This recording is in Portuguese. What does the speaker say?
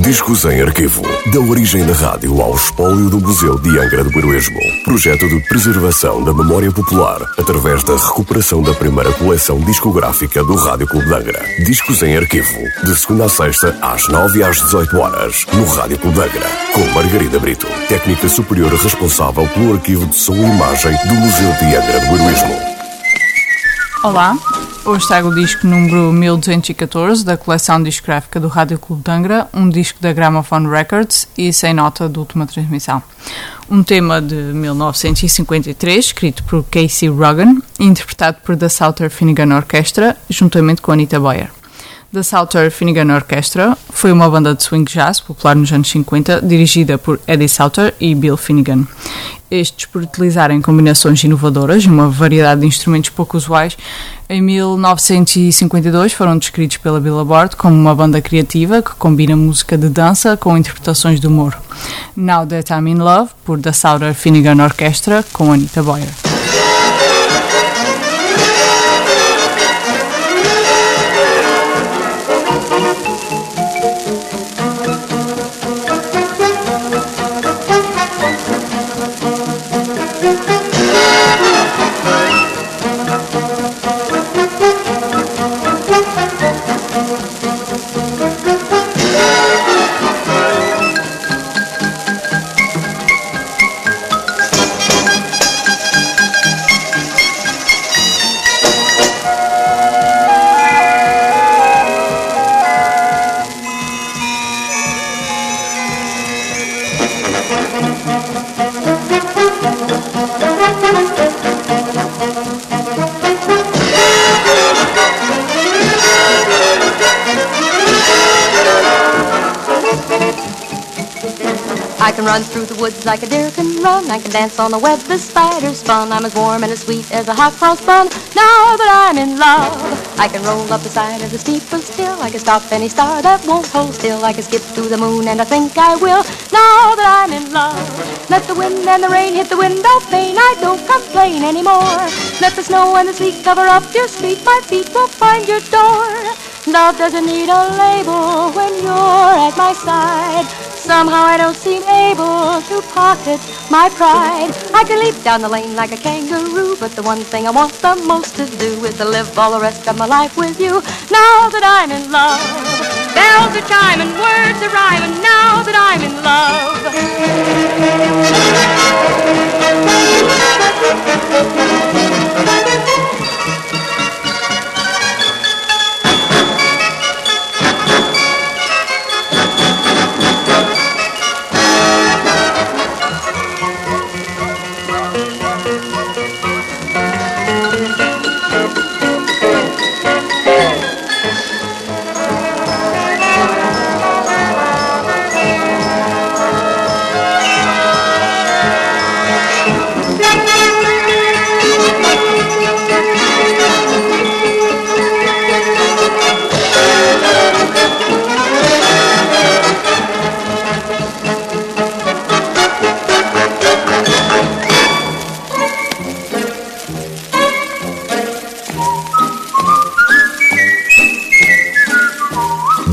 Discos em Arquivo. Da origem da rádio ao espólio do Museu de Angra do Heroísmo. Projeto de preservação da memória popular através da recuperação da primeira coleção discográfica do Rádio Clube de Angra. Discos em Arquivo. De segunda a sexta, às 9 e às 18 horas, no Rádio Clube de Angra. Com Margarida Brito, técnica superior responsável pelo arquivo de som e imagem do Museu de Angra do Heroísmo. Olá, Hoje trago o disco número 1214 da coleção discográfica do Rádio Clube de Angra, um disco da Gramophone Records e sem nota de última transmissão. Um tema de 1953, escrito por Casey Rogan interpretado por The Souter Finnegan Orchestra, juntamente com Anita Boyer. The Souter Finnegan Orchestra foi uma banda de swing jazz popular nos anos 50, dirigida por Eddie Souter e Bill Finnegan. Estes, por utilizarem combinações inovadoras e uma variedade de instrumentos pouco usuais, em 1952 foram descritos pela Billboard como uma banda criativa que combina música de dança com interpretações de humor. Now That I'm in Love, por The Souter Finnegan Orchestra, com Anita Boyer. I can run through the woods like a deer can run. I can dance on the web the spider spun. I'm as warm and as sweet as a hot cross bun. Now that I'm in love, I can roll up the side of the steeplest hill. I can stop any star that won't hold still. I can skip to the moon and I think I will. Now that I'm in love, let the wind and the rain hit the window pane. I don't complain anymore. Let the snow and the sleet cover up your street. My feet will find your door. Love doesn't need a label when you're at my side. Somehow I don't seem able to pocket my pride. I can leap down the lane like a kangaroo, but the one thing I want the most to do is to live all the rest of my life with you. Now that I'm in love, bells are chiming, words are rhyming. Now that I'm in love.